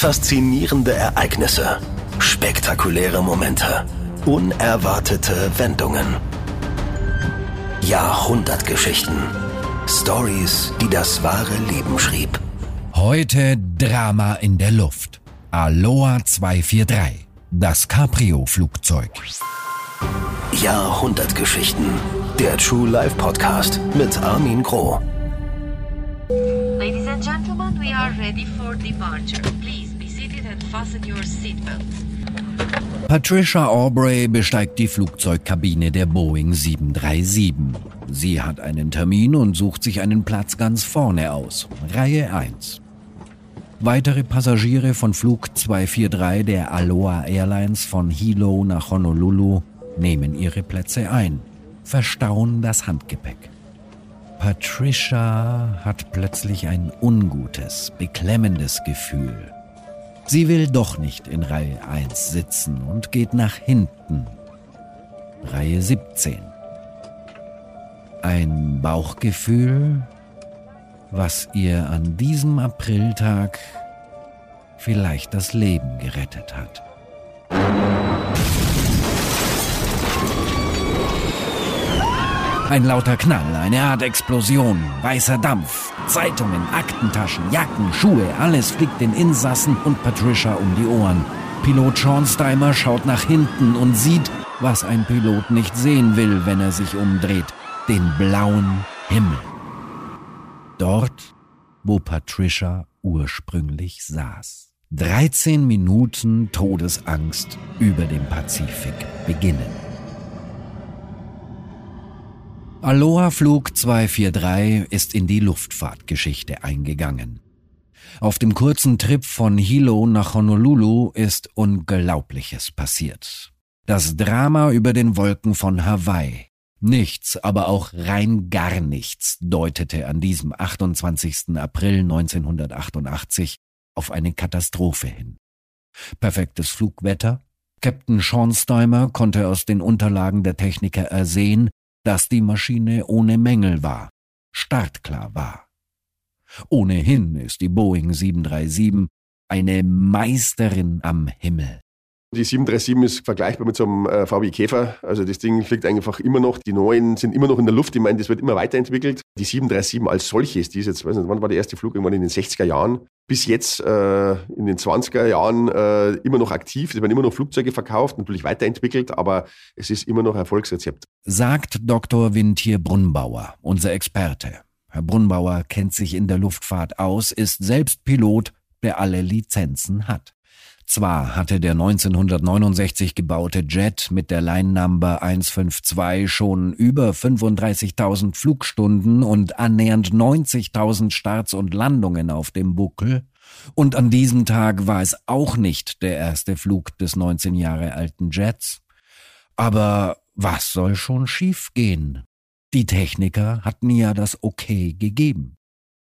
Faszinierende Ereignisse, spektakuläre Momente, unerwartete Wendungen. Jahrhundertgeschichten. Stories, die das wahre Leben schrieb. Heute Drama in der Luft. Aloha 243. Das Caprio-Flugzeug. Jahrhundertgeschichten. Der True Life Podcast mit Armin Groh. Ladies and gentlemen, we are ready for departure. Please Patricia Aubrey besteigt die Flugzeugkabine der Boeing 737. Sie hat einen Termin und sucht sich einen Platz ganz vorne aus, Reihe 1. Weitere Passagiere von Flug 243 der Aloha Airlines von Hilo nach Honolulu nehmen ihre Plätze ein, verstauen das Handgepäck. Patricia hat plötzlich ein ungutes, beklemmendes Gefühl. Sie will doch nicht in Reihe 1 sitzen und geht nach hinten. Reihe 17. Ein Bauchgefühl, was ihr an diesem Apriltag vielleicht das Leben gerettet hat. Ein lauter Knall, eine Art Explosion, weißer Dampf, Zeitungen, Aktentaschen, Jacken, Schuhe, alles fliegt den Insassen und Patricia um die Ohren. Pilot Sean Steimer schaut nach hinten und sieht, was ein Pilot nicht sehen will, wenn er sich umdreht, den blauen Himmel. Dort, wo Patricia ursprünglich saß. 13 Minuten Todesangst über dem Pazifik beginnen. Aloha Flug 243 ist in die Luftfahrtgeschichte eingegangen. Auf dem kurzen Trip von Hilo nach Honolulu ist Unglaubliches passiert. Das Drama über den Wolken von Hawaii. Nichts, aber auch rein gar nichts deutete an diesem 28. April 1988 auf eine Katastrophe hin. Perfektes Flugwetter. Captain Sean Steimer konnte aus den Unterlagen der Techniker ersehen, dass die Maschine ohne Mängel war, startklar war. Ohnehin ist die Boeing 737 eine Meisterin am Himmel. Die 737 ist vergleichbar mit so einem äh, VW Käfer. Also das Ding fliegt einfach immer noch. Die neuen sind immer noch in der Luft. Ich meine, das wird immer weiterentwickelt. Die 737 als solches, die ist jetzt, weiß nicht, wann war der erste Flug? Irgendwann in den 60er Jahren. Bis jetzt äh, in den 20er Jahren äh, immer noch aktiv. Es werden immer noch Flugzeuge verkauft, natürlich weiterentwickelt, aber es ist immer noch Erfolgsrezept. Sagt Dr. Wintier Brunnbauer, unser Experte. Herr Brunnbauer kennt sich in der Luftfahrt aus, ist selbst Pilot, der alle Lizenzen hat. Zwar hatte der 1969 gebaute Jet mit der Line Number 152 schon über 35.000 Flugstunden und annähernd 90.000 Starts und Landungen auf dem Buckel, und an diesem Tag war es auch nicht der erste Flug des 19 Jahre alten Jets. Aber was soll schon schiefgehen? Die Techniker hatten ja das Okay gegeben.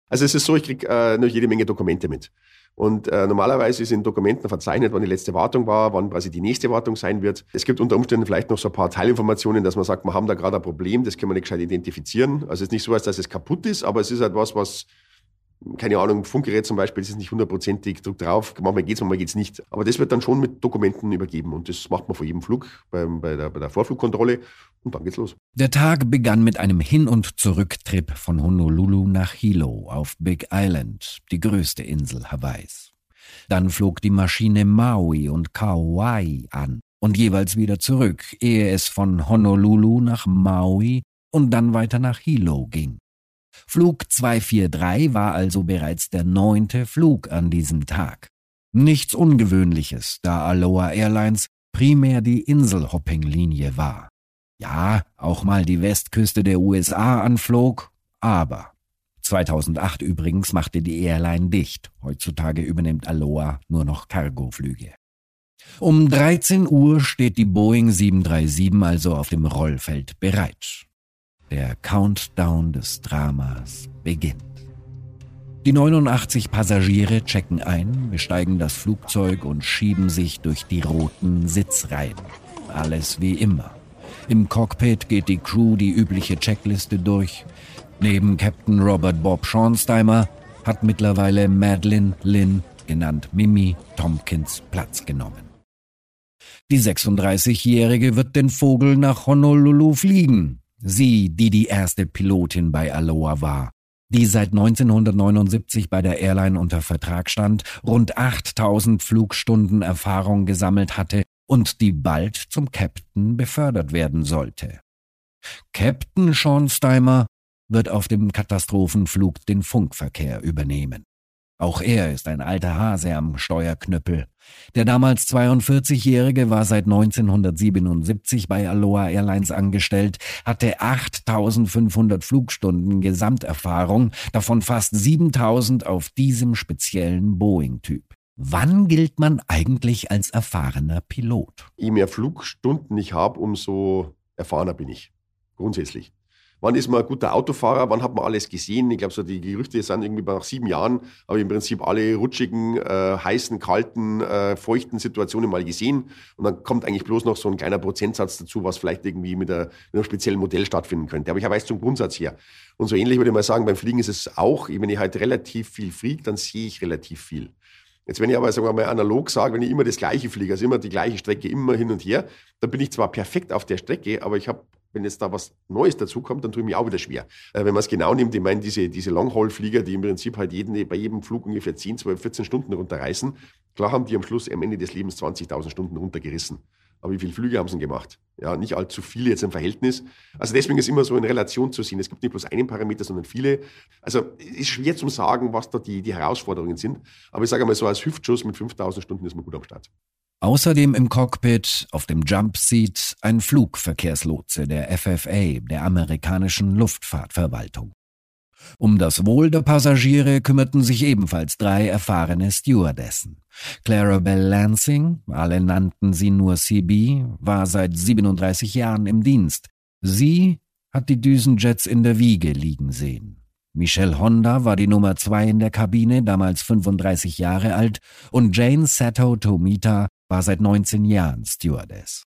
Also es ist so, ich krieg äh, noch jede Menge Dokumente mit. Und äh, normalerweise ist in Dokumenten verzeichnet, wann die letzte Wartung war, wann quasi die nächste Wartung sein wird. Es gibt unter Umständen vielleicht noch so ein paar Teilinformationen, dass man sagt, wir haben da gerade ein Problem, das können wir nicht gescheit identifizieren. Also es ist nicht so, dass es kaputt ist, aber es ist halt was, was keine Ahnung, Funkgerät zum Beispiel, das ist nicht hundertprozentig, drückt drauf, manchmal geht's, manchmal geht's nicht. Aber das wird dann schon mit Dokumenten übergeben und das macht man vor jedem Flug beim, bei, der, bei der Vorflugkontrolle und dann geht's los. Der Tag begann mit einem Hin- und Zurücktrip von Honolulu nach Hilo auf Big Island, die größte Insel Hawaiis. Dann flog die Maschine Maui und Kauai an und jeweils wieder zurück, ehe es von Honolulu nach Maui und dann weiter nach Hilo ging. Flug 243 war also bereits der neunte Flug an diesem Tag. Nichts Ungewöhnliches, da Aloha Airlines primär die Inselhopping-Linie war. Ja, auch mal die Westküste der USA anflog, aber 2008 übrigens machte die Airline dicht. Heutzutage übernimmt Aloha nur noch Cargoflüge. Um 13 Uhr steht die Boeing 737 also auf dem Rollfeld bereit. Der Countdown des Dramas beginnt. Die 89 Passagiere checken ein, besteigen das Flugzeug und schieben sich durch die roten Sitzreihen. Alles wie immer. Im Cockpit geht die Crew die übliche Checkliste durch. Neben Captain Robert Bob Schornsteimer hat mittlerweile Madeline Lynn genannt Mimi Tompkins, Platz genommen. Die 36-Jährige wird den Vogel nach Honolulu fliegen. Sie, die die erste Pilotin bei Aloha war, die seit 1979 bei der Airline unter Vertrag stand, rund 8000 Flugstunden Erfahrung gesammelt hatte und die bald zum Captain befördert werden sollte. Captain Sean Steimer wird auf dem Katastrophenflug den Funkverkehr übernehmen. Auch er ist ein alter Hase am Steuerknüppel. Der damals 42-Jährige war seit 1977 bei Aloha Airlines angestellt, hatte 8500 Flugstunden Gesamterfahrung, davon fast 7000 auf diesem speziellen Boeing-Typ. Wann gilt man eigentlich als erfahrener Pilot? Je mehr Flugstunden ich habe, umso erfahrener bin ich. Grundsätzlich. Wann ist man ein guter Autofahrer? Wann hat man alles gesehen? Ich glaube, so die Gerüchte sind irgendwie nach sieben Jahren, ich im Prinzip alle rutschigen, äh, heißen, kalten, äh, feuchten Situationen mal gesehen. Und dann kommt eigentlich bloß noch so ein kleiner Prozentsatz dazu, was vielleicht irgendwie mit, der, mit einem speziellen Modell stattfinden könnte. Aber ich weiß zum Grundsatz her. Und so ähnlich würde ich mal sagen, beim Fliegen ist es auch, wenn ich halt relativ viel fliege, dann sehe ich relativ viel. Jetzt, wenn ich aber sagen wir mal analog sage, wenn ich immer das Gleiche fliege, also immer die gleiche Strecke, immer hin und her, dann bin ich zwar perfekt auf der Strecke, aber ich habe wenn jetzt da was Neues dazukommt, dann tue ich mich auch wieder schwer. Äh, wenn man es genau nimmt, ich meine, diese, diese Long-Haul-Flieger, die im Prinzip halt jeden, bei jedem Flug ungefähr 10, 12, 14 Stunden runterreißen, klar haben die am Schluss am Ende des Lebens 20.000 Stunden runtergerissen. Aber wie viele Flüge haben sie denn gemacht? Ja, nicht allzu viele jetzt im Verhältnis. Also deswegen ist immer so in Relation zu sehen. Es gibt nicht bloß einen Parameter, sondern viele. Also ist schwer zu sagen, was da die, die Herausforderungen sind. Aber ich sage mal so, als Hüftschuss mit 5000 Stunden ist man gut am Start. Außerdem im Cockpit auf dem Jumpseat ein Flugverkehrslotse der FFA, der amerikanischen Luftfahrtverwaltung. Um das Wohl der Passagiere kümmerten sich ebenfalls drei erfahrene Stewardessen. Clarabelle Lansing, alle nannten sie nur CB, war seit 37 Jahren im Dienst. Sie hat die Düsenjets in der Wiege liegen sehen. Michelle Honda war die Nummer zwei in der Kabine, damals 35 Jahre alt, und Jane Sato Tomita war seit 19 Jahren Stewardess.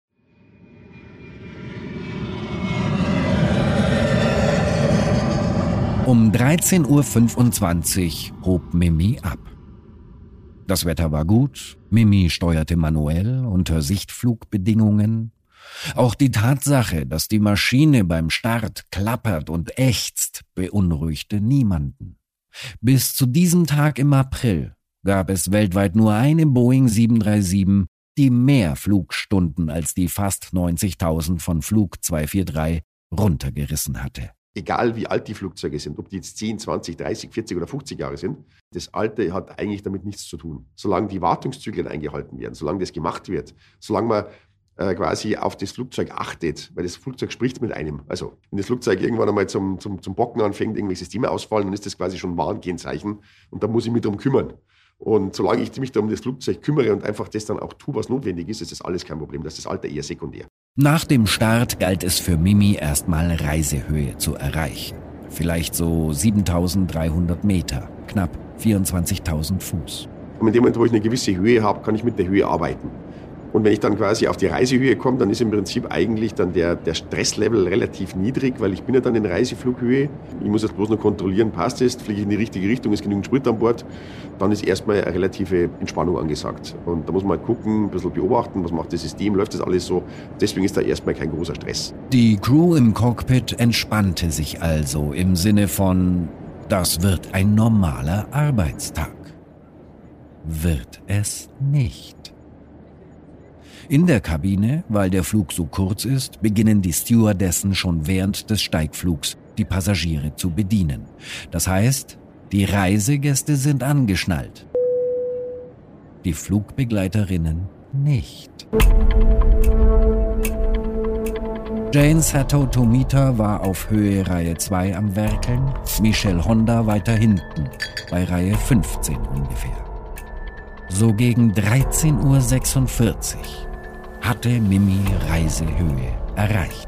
Um 13.25 Uhr hob Mimi ab. Das Wetter war gut, Mimi steuerte manuell unter Sichtflugbedingungen. Auch die Tatsache, dass die Maschine beim Start klappert und ächzt, beunruhigte niemanden. Bis zu diesem Tag im April gab es weltweit nur eine Boeing 737, die mehr Flugstunden als die fast 90.000 von Flug 243 runtergerissen hatte. Egal wie alt die Flugzeuge sind, ob die jetzt 10, 20, 30, 40 oder 50 Jahre sind, das Alte hat eigentlich damit nichts zu tun. Solange die Wartungszyklen eingehalten werden, solange das gemacht wird, solange man äh, quasi auf das Flugzeug achtet, weil das Flugzeug spricht mit einem. Also wenn das Flugzeug irgendwann einmal zum, zum, zum Bocken anfängt, irgendwelche Systeme ausfallen, dann ist das quasi schon ein Warnkennzeichen und da muss ich mich darum kümmern. Und solange ich mich da um das Flugzeug kümmere und einfach das dann auch tue, was notwendig ist, ist das alles kein Problem. Das ist das Alter eher sekundär. Nach dem Start galt es für Mimi erstmal Reisehöhe zu erreichen. Vielleicht so 7300 Meter, knapp 24.000 Fuß. Und in dem Moment, wo ich eine gewisse Höhe habe, kann ich mit der Höhe arbeiten. Und wenn ich dann quasi auf die Reisehöhe komme, dann ist im Prinzip eigentlich dann der, der Stresslevel relativ niedrig, weil ich bin ja dann in Reiseflughöhe. Ich muss jetzt bloß noch kontrollieren, passt es, fliege ich in die richtige Richtung, ist genügend Sprit an Bord. Dann ist erstmal eine relative Entspannung angesagt. Und da muss man halt gucken, ein bisschen beobachten, was macht das System, läuft das alles so. Deswegen ist da erstmal kein großer Stress. Die Crew im Cockpit entspannte sich also im Sinne von, das wird ein normaler Arbeitstag. Wird es nicht. In der Kabine, weil der Flug so kurz ist, beginnen die Stewardessen schon während des Steigflugs die Passagiere zu bedienen. Das heißt, die Reisegäste sind angeschnallt. Die Flugbegleiterinnen nicht. Jane Sato Tomita war auf Höhe Reihe 2 am Werkeln, Michelle Honda weiter hinten, bei Reihe 15 ungefähr. So gegen 13.46 Uhr hatte Mimi Reisehöhe erreicht.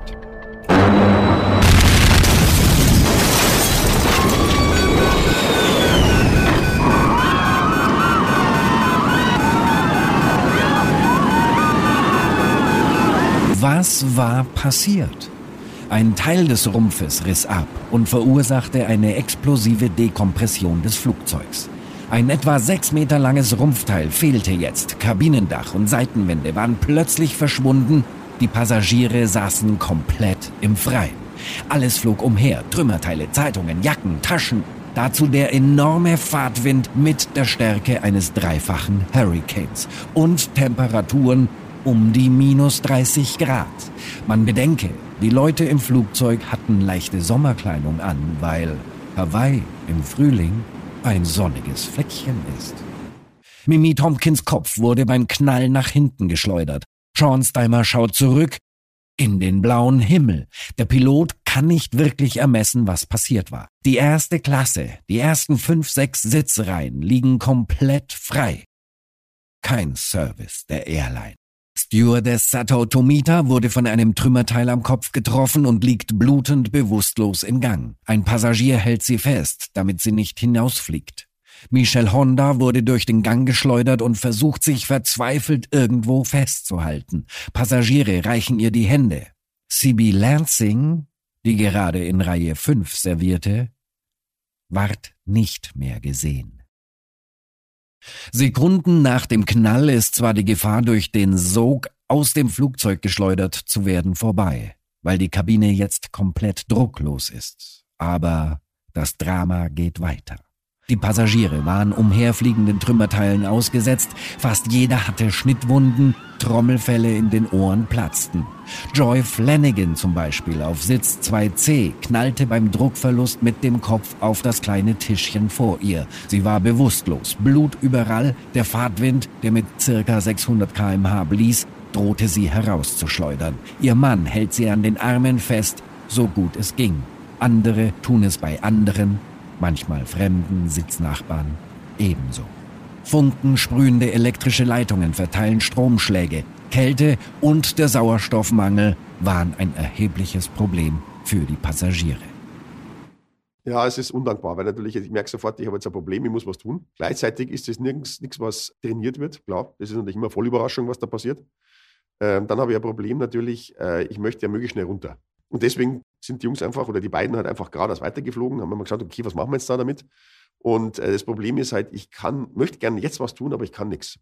Was war passiert? Ein Teil des Rumpfes riss ab und verursachte eine explosive Dekompression des Flugzeugs. Ein etwa sechs Meter langes Rumpfteil fehlte jetzt. Kabinendach und Seitenwände waren plötzlich verschwunden. Die Passagiere saßen komplett im Freien. Alles flog umher. Trümmerteile, Zeitungen, Jacken, Taschen. Dazu der enorme Fahrtwind mit der Stärke eines dreifachen Hurricanes und Temperaturen um die minus 30 Grad. Man bedenke, die Leute im Flugzeug hatten leichte Sommerkleidung an, weil Hawaii im Frühling ein sonniges Fleckchen ist. Mimi Tompkins Kopf wurde beim Knall nach hinten geschleudert. Sean Steimer schaut zurück in den blauen Himmel. Der Pilot kann nicht wirklich ermessen, was passiert war. Die erste Klasse, die ersten fünf, sechs Sitzreihen liegen komplett frei. Kein Service der Airline. Stewardess Sato Tomita wurde von einem Trümmerteil am Kopf getroffen und liegt blutend bewusstlos im Gang. Ein Passagier hält sie fest, damit sie nicht hinausfliegt. Michelle Honda wurde durch den Gang geschleudert und versucht sich verzweifelt irgendwo festzuhalten. Passagiere reichen ihr die Hände. Sibi Lansing, die gerade in Reihe 5 servierte, ward nicht mehr gesehen. Sekunden nach dem Knall ist zwar die Gefahr, durch den Sog aus dem Flugzeug geschleudert zu werden, vorbei, weil die Kabine jetzt komplett drucklos ist. Aber das Drama geht weiter. Die Passagiere waren umherfliegenden Trümmerteilen ausgesetzt, fast jeder hatte Schnittwunden, Trommelfälle in den Ohren platzten. Joy Flanagan zum Beispiel auf Sitz 2C knallte beim Druckverlust mit dem Kopf auf das kleine Tischchen vor ihr. Sie war bewusstlos, Blut überall, der Fahrtwind, der mit circa 600 kmh blies, drohte sie herauszuschleudern. Ihr Mann hält sie an den Armen fest, so gut es ging. Andere tun es bei anderen, manchmal fremden Sitznachbarn ebenso. Funkensprühende elektrische Leitungen verteilen Stromschläge. Kälte und der Sauerstoffmangel waren ein erhebliches Problem für die Passagiere. Ja, es ist undankbar, weil natürlich, ich merke sofort, ich habe jetzt ein Problem, ich muss was tun. Gleichzeitig ist es nirgends nichts, was trainiert wird. Klar, das ist natürlich immer voll Überraschung, was da passiert. Ähm, dann habe ich ein Problem natürlich, äh, ich möchte ja möglichst schnell runter. Und deswegen sind die Jungs einfach oder die beiden halt einfach geradeaus weitergeflogen, haben mal gesagt, okay, was machen wir jetzt da damit? Und äh, das Problem ist halt, ich kann, möchte gerne jetzt was tun, aber ich kann nichts.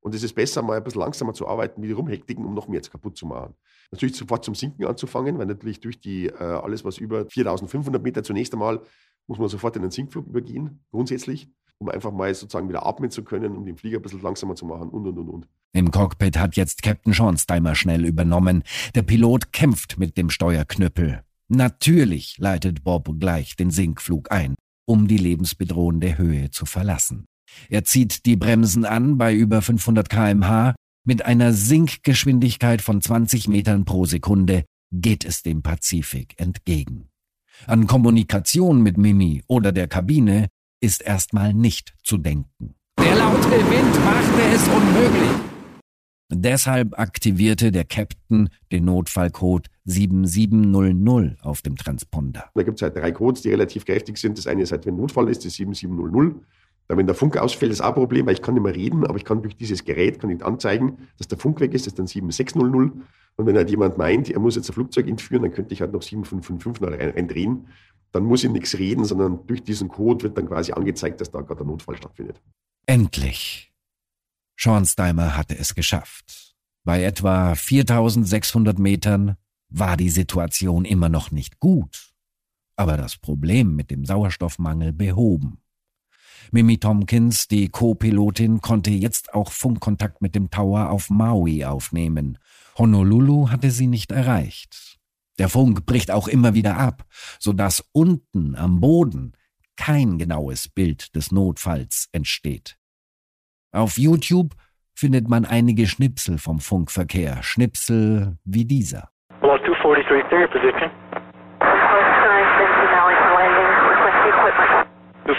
Und es ist besser, mal ein bisschen langsamer zu arbeiten, wie die rumhektigen, um noch mehr jetzt kaputt zu machen. Natürlich sofort zum Sinken anzufangen, weil natürlich durch die, äh, alles, was über 4500 Meter zunächst einmal, muss man sofort in den Sinkflug übergehen, grundsätzlich, um einfach mal sozusagen wieder atmen zu können, um den Flieger ein bisschen langsamer zu machen und, und, und, und. Im Cockpit hat jetzt Captain Schornsteimer schnell übernommen. Der Pilot kämpft mit dem Steuerknüppel. Natürlich leitet Bob gleich den Sinkflug ein, um die lebensbedrohende Höhe zu verlassen. Er zieht die Bremsen an bei über 500 kmh. Mit einer Sinkgeschwindigkeit von 20 Metern pro Sekunde geht es dem Pazifik entgegen. An Kommunikation mit Mimi oder der Kabine ist erstmal nicht zu denken. Der laute Wind machte es unmöglich. Deshalb aktivierte der Captain den Notfallcode 7700 auf dem Transponder. Da gibt es halt drei Codes, die relativ kräftig sind. Das eine ist halt, wenn Notfall ist, das 7700. Da, wenn der Funk ausfällt, ist auch ein Problem, weil ich kann nicht mehr reden, aber ich kann durch dieses Gerät kann ich anzeigen, dass der Funk weg ist, das ist dann 7600. Und wenn halt jemand meint, er muss jetzt ein Flugzeug entführen, dann könnte ich halt noch 7555 reindrehen. Dann muss ich nichts reden, sondern durch diesen Code wird dann quasi angezeigt, dass da gerade der Notfall stattfindet. Endlich. Schornsteimer hatte es geschafft. Bei etwa 4600 Metern war die Situation immer noch nicht gut, aber das Problem mit dem Sauerstoffmangel behoben. Mimi Tompkins, die Co-Pilotin, konnte jetzt auch Funkkontakt mit dem Tower auf Maui aufnehmen. Honolulu hatte sie nicht erreicht. Der Funk bricht auch immer wieder ab, so dass unten am Boden kein genaues Bild des Notfalls entsteht. Auf YouTube findet man einige Schnipsel vom Funkverkehr, Schnipsel wie dieser. Below 243, clear your position.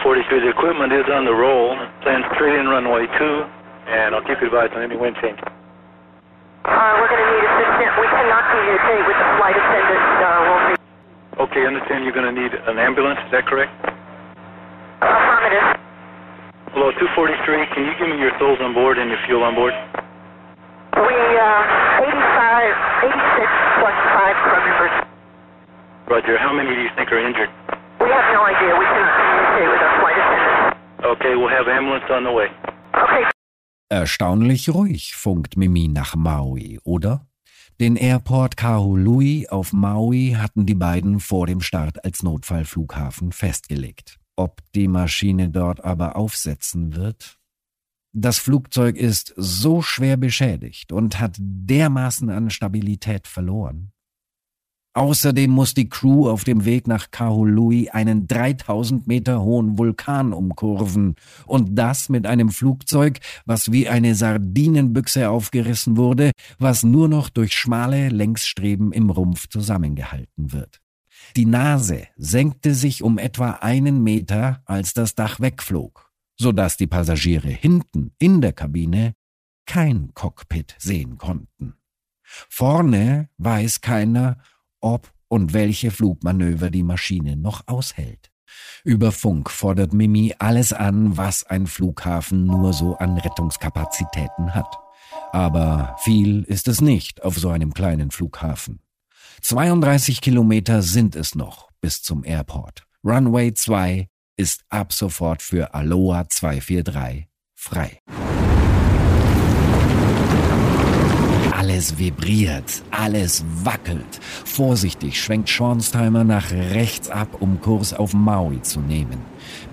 243, the equipment is on the roll. Plan straight in runway 2, and I'll keep you advised on any wind change. Uh, we're going to need assistance. We cannot communicate with the flight attendant. Uh, we'll be... Okay, I understand you're going to need an ambulance, is that correct? Affirmative. Below 243, can you give me your souls on board and your fuel on board? We, uh, 85, 86 plus 5 crew members. Roger, how many do you think are injured? We have no idea. We cannot communicate with our flight attendant. Okay, we'll have ambulance on the way. Okay. Erstaunlich ruhig funkt Mimi nach Maui, oder? Den Airport Kahului auf Maui hatten die beiden vor dem Start als Notfallflughafen festgelegt. Ob die Maschine dort aber aufsetzen wird? Das Flugzeug ist so schwer beschädigt und hat dermaßen an Stabilität verloren. Außerdem muss die Crew auf dem Weg nach Kahului einen 3000 Meter hohen Vulkan umkurven und das mit einem Flugzeug, was wie eine Sardinenbüchse aufgerissen wurde, was nur noch durch schmale Längsstreben im Rumpf zusammengehalten wird. Die Nase senkte sich um etwa einen Meter, als das Dach wegflog, so dass die Passagiere hinten in der Kabine kein Cockpit sehen konnten. Vorne weiß keiner, ob und welche Flugmanöver die Maschine noch aushält. Über Funk fordert Mimi alles an, was ein Flughafen nur so an Rettungskapazitäten hat. Aber viel ist es nicht auf so einem kleinen Flughafen. 32 Kilometer sind es noch bis zum Airport. Runway 2 ist ab sofort für Aloha 243 frei. Alles vibriert, alles wackelt. Vorsichtig schwenkt Schornsteimer nach rechts ab, um Kurs auf Maui zu nehmen.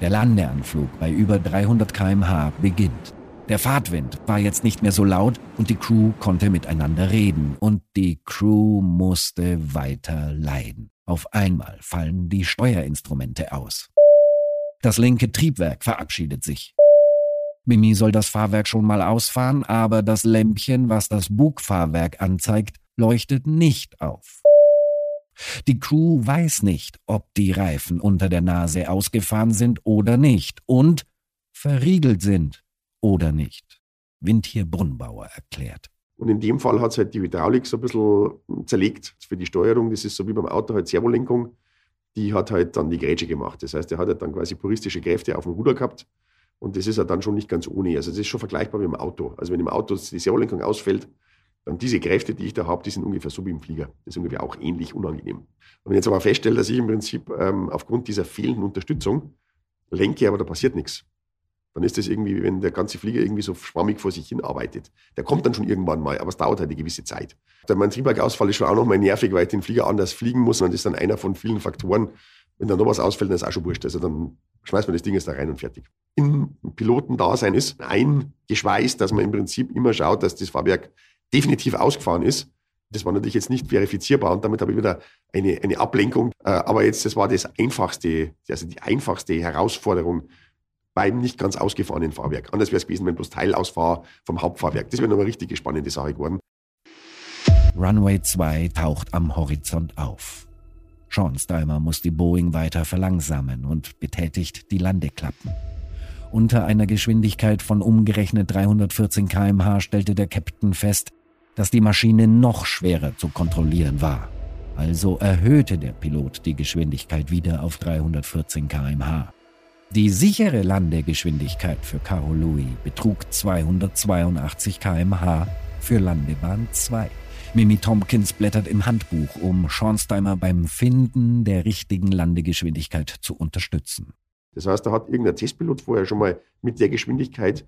Der Landeanflug bei über 300 kmh beginnt. Der Fahrtwind war jetzt nicht mehr so laut und die Crew konnte miteinander reden und die Crew musste weiter leiden. Auf einmal fallen die Steuerinstrumente aus. Das linke Triebwerk verabschiedet sich. Mimi soll das Fahrwerk schon mal ausfahren, aber das Lämpchen, was das Bugfahrwerk anzeigt, leuchtet nicht auf. Die Crew weiß nicht, ob die Reifen unter der Nase ausgefahren sind oder nicht und verriegelt sind oder nicht. Windhier Brunnbauer erklärt. Und in dem Fall hat es halt die Hydraulik so ein bisschen zerlegt für die Steuerung. Das ist so wie beim Auto halt Servolenkung. Die hat halt dann die Grätsche gemacht. Das heißt, er hat halt dann quasi puristische Kräfte auf dem Ruder gehabt und das ist ja dann schon nicht ganz ohne. Also das ist schon vergleichbar mit dem Auto. Also wenn im Auto die Servolenkung ausfällt, dann diese Kräfte, die ich da habe, die sind ungefähr so wie im Flieger. Das ist ungefähr auch ähnlich unangenehm. Und wenn ich jetzt aber feststelle, dass ich im Prinzip ähm, aufgrund dieser fehlenden Unterstützung lenke, aber da passiert nichts, dann ist das irgendwie, wie wenn der ganze Flieger irgendwie so schwammig vor sich hin arbeitet. Der kommt dann schon irgendwann mal, aber es dauert halt eine gewisse Zeit. Der, mein Triebwerkausfall ist schon auch nochmal nervig, weil ich den Flieger anders fliegen muss und das ist dann einer von vielen Faktoren. Wenn da noch was ausfällt, dann ist auch schon wurscht. Also dann schmeißt man das Ding jetzt da rein und fertig. Im Pilotendasein ist eingeschweißt, dass man im Prinzip immer schaut, dass das Fahrwerk definitiv ausgefahren ist. Das war natürlich jetzt nicht verifizierbar und damit habe ich wieder eine, eine Ablenkung. Äh, aber jetzt, das war das einfachste, also die einfachste Herausforderung beim nicht ganz ausgefahrenen Fahrwerk. Anders wäre es gewesen, wenn bloß Teilausfahr vom Hauptfahrwerk. Das wäre nochmal richtig spannende Sache geworden. Runway 2 taucht am Horizont auf. Sean Steimer muss die Boeing weiter verlangsamen und betätigt die Landeklappen. Unter einer Geschwindigkeit von umgerechnet 314 kmh stellte der Captain fest, dass die Maschine noch schwerer zu kontrollieren war. Also erhöhte der Pilot die Geschwindigkeit wieder auf 314 kmh. Die sichere Landegeschwindigkeit für Kahului betrug 282 kmh für Landebahn 2. Mimi Tompkins blättert im Handbuch, um Schornsteimer beim Finden der richtigen Landegeschwindigkeit zu unterstützen. Das heißt, da hat irgendein Testpilot vorher schon mal mit der Geschwindigkeit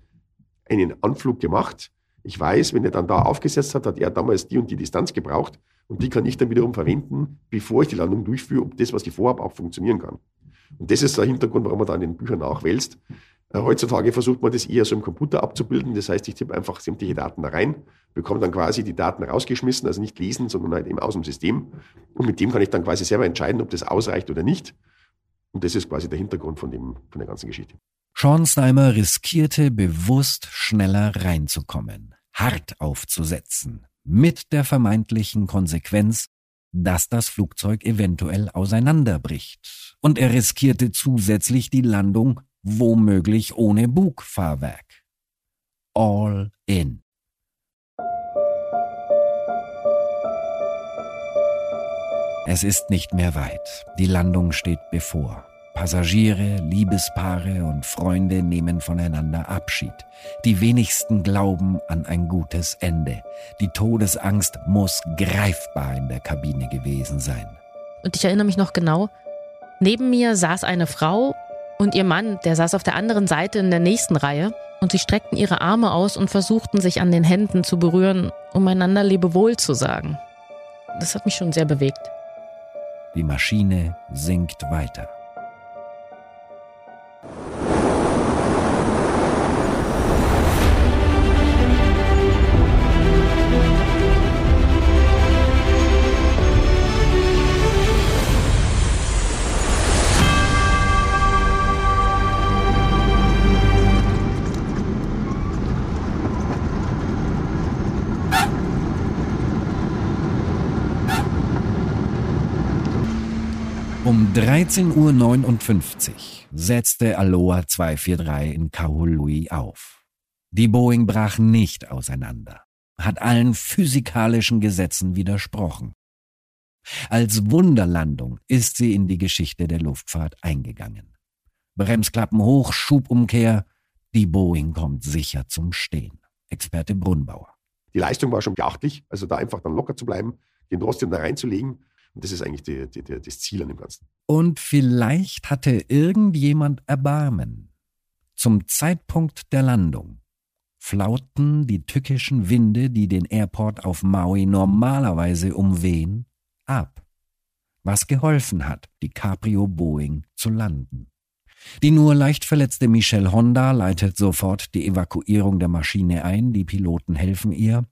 einen Anflug gemacht. Ich weiß, wenn er dann da aufgesetzt hat, hat er damals die und die Distanz gebraucht und die kann ich dann wiederum verwenden, bevor ich die Landung durchführe, ob das, was ich vorhabe, auch funktionieren kann. Und das ist der Hintergrund, warum man da in den Büchern nachwälzt. Äh, heutzutage versucht man das eher so im Computer abzubilden. Das heißt, ich tippe einfach sämtliche Daten da rein, bekomme dann quasi die Daten rausgeschmissen, also nicht lesen, sondern halt eben aus dem System. Und mit dem kann ich dann quasi selber entscheiden, ob das ausreicht oder nicht. Und das ist quasi der Hintergrund von, dem, von der ganzen Geschichte. Sean Snyder riskierte bewusst schneller reinzukommen, hart aufzusetzen, mit der vermeintlichen Konsequenz, dass das Flugzeug eventuell auseinanderbricht. Und er riskierte zusätzlich die Landung womöglich ohne Bugfahrwerk. All in. Es ist nicht mehr weit. Die Landung steht bevor. Passagiere, Liebespaare und Freunde nehmen voneinander Abschied. Die wenigsten glauben an ein gutes Ende. Die Todesangst muss greifbar in der Kabine gewesen sein. Und ich erinnere mich noch genau, neben mir saß eine Frau Und ihr Mann, der saß auf der anderen Seite in der nächsten Reihe und sie streckten ihre Arme aus und versuchten sich an den Händen zu berühren, um einander Lebewohl zu sagen. Das hat mich schon sehr bewegt. Die Maschine sinkt weiter. 13.59 Uhr setzte Aloha 243 in Kahului auf. Die Boeing brach nicht auseinander, hat allen physikalischen Gesetzen widersprochen. Als Wunderlandung ist sie in die Geschichte der Luftfahrt eingegangen. Bremsklappen hoch, Schubumkehr, die Boeing kommt sicher zum Stehen. Experte Brunnbauer. Die Leistung war schon beachtlich, also da einfach dann locker zu bleiben, den trotzdem da reinzulegen und das ist eigentlich die, die, die, das Ziel an dem Ganzen. Und vielleicht hatte irgendjemand Erbarmen. Zum Zeitpunkt der Landung flauten die tückischen Winde, die den Airport auf Maui normalerweise umwehen, ab. Was geholfen hat, die Caprio Boeing zu landen. Die nur leicht verletzte Michelle Honda leitet sofort die Evakuierung der Maschine ein, die Piloten helfen ihr.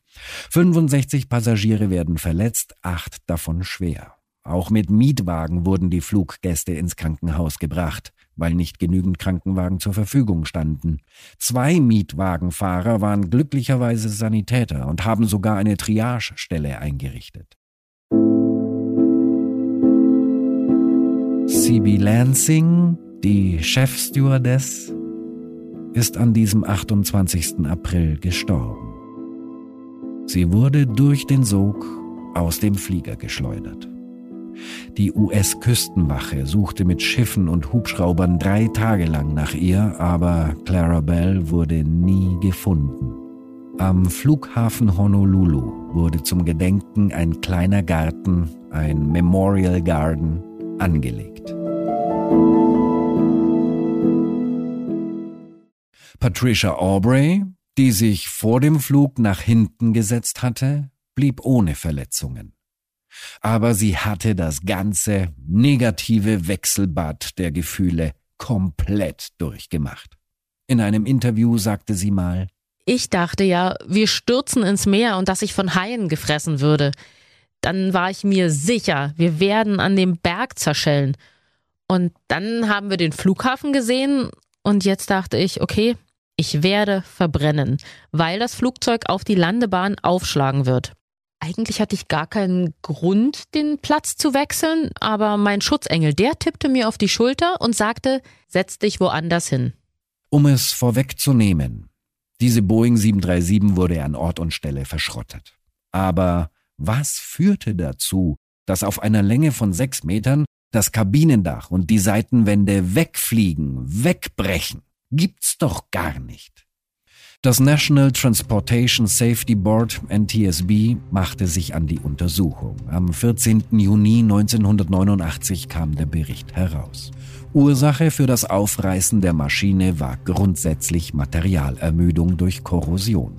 65 Passagiere werden verletzt, acht davon schwer. Auch mit Mietwagen wurden die Fluggäste ins Krankenhaus gebracht, weil nicht genügend Krankenwagen zur Verfügung standen. Zwei Mietwagenfahrer waren glücklicherweise Sanitäter und haben sogar eine Triagestelle eingerichtet. C.B. Lansing die Chefstewardess ist an diesem 28. April gestorben. Sie wurde durch den Sog aus dem Flieger geschleudert. Die US-Küstenwache suchte mit Schiffen und Hubschraubern drei Tage lang nach ihr, aber Clara Bell wurde nie gefunden. Am Flughafen Honolulu wurde zum Gedenken ein kleiner Garten, ein Memorial Garden, angelegt. Patricia Aubrey, die sich vor dem Flug nach hinten gesetzt hatte, blieb ohne Verletzungen. Aber sie hatte das ganze negative Wechselbad der Gefühle komplett durchgemacht. In einem Interview sagte sie mal, ich dachte ja, wir stürzen ins Meer und dass ich von Haien gefressen würde. Dann war ich mir sicher, wir werden an dem Berg zerschellen. Und dann haben wir den Flughafen gesehen und jetzt dachte ich, okay, ich werde verbrennen, weil das Flugzeug auf die Landebahn aufschlagen wird. Eigentlich hatte ich gar keinen Grund, den Platz zu wechseln, aber mein Schutzengel, der tippte mir auf die Schulter und sagte, setz dich woanders hin. Um es vorwegzunehmen, diese Boeing 737 wurde an Ort und Stelle verschrottet. Aber was führte dazu, dass auf einer Länge von sechs Metern das Kabinendach und die Seitenwände wegfliegen, wegbrechen? Gibt's doch gar nicht. Das National Transportation Safety Board NTSB machte sich an die Untersuchung. Am 14. Juni 1989 kam der Bericht heraus. Ursache für das Aufreißen der Maschine war grundsätzlich Materialermüdung durch Korrosion.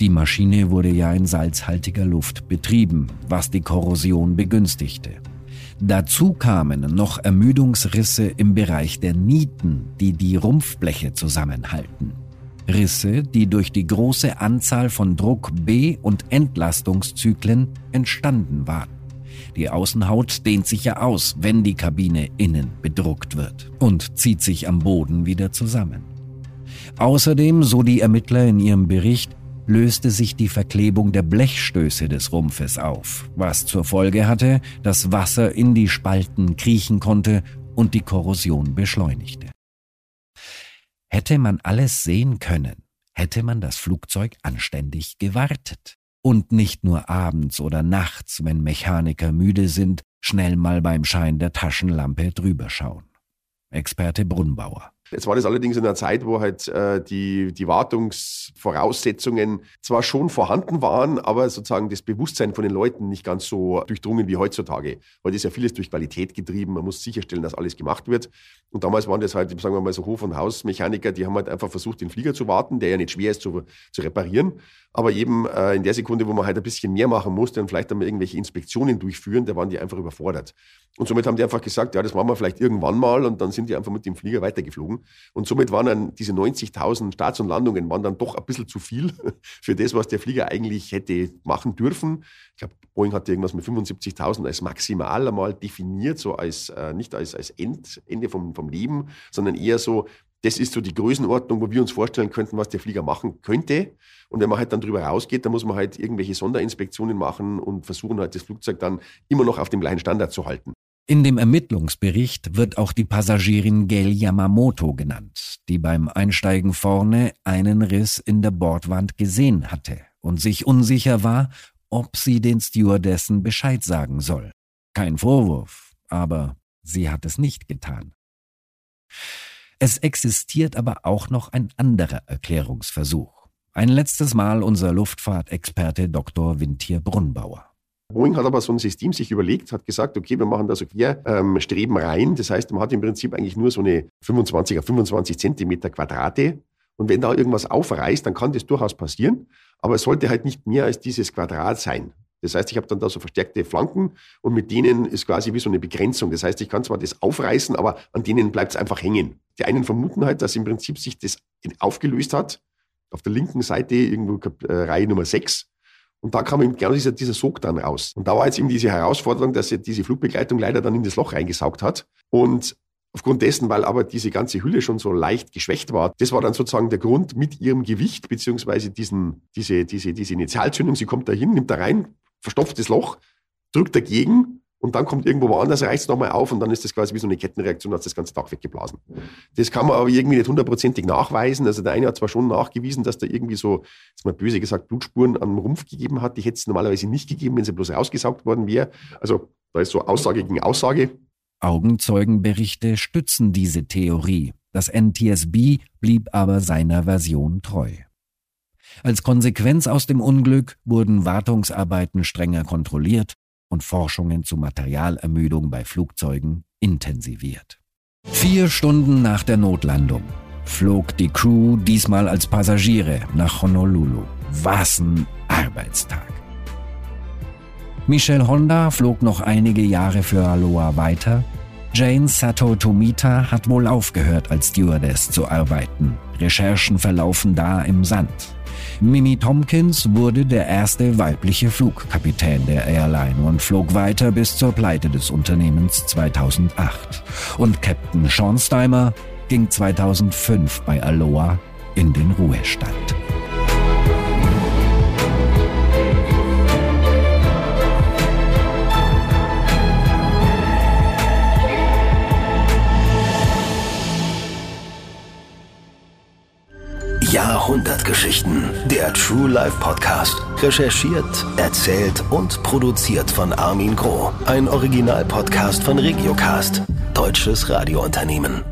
Die Maschine wurde ja in salzhaltiger Luft betrieben, was die Korrosion begünstigte. Dazu kamen noch Ermüdungsrisse im Bereich der Nieten, die die Rumpfbleche zusammenhalten. Risse, die durch die große Anzahl von Druck- B- und Entlastungszyklen entstanden waren. Die Außenhaut dehnt sich ja aus, wenn die Kabine innen bedruckt wird und zieht sich am Boden wieder zusammen. Außerdem, so die Ermittler in ihrem Bericht, löste sich die Verklebung der Blechstöße des Rumpfes auf, was zur Folge hatte, dass Wasser in die Spalten kriechen konnte und die Korrosion beschleunigte. Hätte man alles sehen können, hätte man das Flugzeug anständig gewartet und nicht nur abends oder nachts, wenn Mechaniker müde sind, schnell mal beim Schein der Taschenlampe drüber schauen. Experte Brunnbauer. Jetzt war das allerdings in einer Zeit, wo halt äh, die, die Wartungsvoraussetzungen zwar schon vorhanden waren, aber sozusagen das Bewusstsein von den Leuten nicht ganz so durchdrungen wie heutzutage. Heute ist ja vieles durch Qualität getrieben. Man muss sicherstellen, dass alles gemacht wird. Und damals waren das halt, sagen wir mal, so Hof- und Hausmechaniker, die haben halt einfach versucht, den Flieger zu warten, der ja nicht schwer ist zu, zu reparieren. Aber eben äh, in der Sekunde, wo man halt ein bisschen mehr machen musste und vielleicht einmal irgendwelche Inspektionen durchführen, da waren die einfach überfordert. Und somit haben die einfach gesagt, ja, das machen wir vielleicht irgendwann mal und dann sind die einfach mit dem Flieger weitergeflogen. Und somit waren dann diese 90.000 Starts und Landungen waren dann doch ein bisschen zu viel für das, was der Flieger eigentlich hätte machen dürfen. Ich glaube, Boeing hatte irgendwas mit 75.000 als maximal einmal definiert, so als äh, nicht als, als End, Ende vom, vom Leben, sondern eher so, das ist so die Größenordnung, wo wir uns vorstellen könnten, was der Flieger machen könnte. Und wenn man halt dann drüber rausgeht, dann muss man halt irgendwelche Sonderinspektionen machen und versuchen halt das Flugzeug dann immer noch auf dem gleichen Standard zu halten. In dem Ermittlungsbericht wird auch die Passagierin Gail Yamamoto genannt, die beim Einsteigen vorne einen Riss in der Bordwand gesehen hatte und sich unsicher war, ob sie den Stewardessen Bescheid sagen soll. Kein Vorwurf, aber sie hat es nicht getan. Es existiert aber auch noch ein anderer Erklärungsversuch. Ein letztes Mal unser Luftfahrtexperte Dr. Wintier Brunnbauer. Boeing hat aber so ein System sich überlegt, hat gesagt, okay, wir machen da so Querstreben ähm, rein. Das heißt, man hat im Prinzip eigentlich nur so eine 25 auf 25 Zentimeter Quadrate. Und wenn da irgendwas aufreißt, dann kann das durchaus passieren. Aber es sollte halt nicht mehr als dieses Quadrat sein. Das heißt, ich habe dann da so verstärkte Flanken und mit denen ist quasi wie so eine Begrenzung. Das heißt, ich kann zwar das aufreißen, aber an denen bleibt es einfach hängen. Die einen vermuten halt, dass im Prinzip sich das aufgelöst hat. Auf der linken Seite irgendwo äh, Reihe Nummer 6 und da kam eben genau dieser, dieser Sog dann raus. Und da war jetzt eben diese Herausforderung, dass sie diese Flugbegleitung leider dann in das Loch reingesaugt hat. Und aufgrund dessen, weil aber diese ganze Hülle schon so leicht geschwächt war, das war dann sozusagen der Grund mit ihrem Gewicht, beziehungsweise diesen, diese, diese, diese Initialzündung. Sie kommt da hin, nimmt da rein, verstopft das Loch, drückt dagegen und dann kommt irgendwo woanders, reißt es nochmal auf und dann ist das quasi wie so eine Kettenreaktion, hat das ganze Dach weggeblasen. Das kann man aber irgendwie nicht hundertprozentig nachweisen. Also der eine hat zwar schon nachgewiesen, dass da irgendwie so, jetzt mal böse gesagt, Blutspuren am Rumpf gegeben hat. Die hätte es normalerweise nicht gegeben, wenn sie bloß rausgesaugt worden wäre. Also da ist so Aussage gegen Aussage. Augenzeugenberichte stützen diese Theorie. Das NTSB blieb aber seiner Version treu. Als Konsequenz aus dem Unglück wurden Wartungsarbeiten strenger kontrolliert und Forschungen zu Materialermüdung bei Flugzeugen intensiviert. Vier Stunden nach der Notlandung flog die Crew diesmal als Passagiere nach Honolulu. Was ein Arbeitstag. Michelle Honda flog noch einige Jahre für Aloha weiter. Jane Sato Tomita hat wohl aufgehört, als Stewardess zu arbeiten. Recherchen verlaufen da im Sand. Mimi Tompkins wurde der erste weibliche Flugkapitän der Airline und flog weiter bis zur Pleite des Unternehmens 2008. Und Captain Sean Steimer ging 2005 bei Aloha in den Ruhestand. Jahrhundertgeschichten. Der True Life Podcast. Recherchiert, erzählt und produziert von Armin Groh. Ein Originalpodcast von Regiocast. Deutsches Radiounternehmen.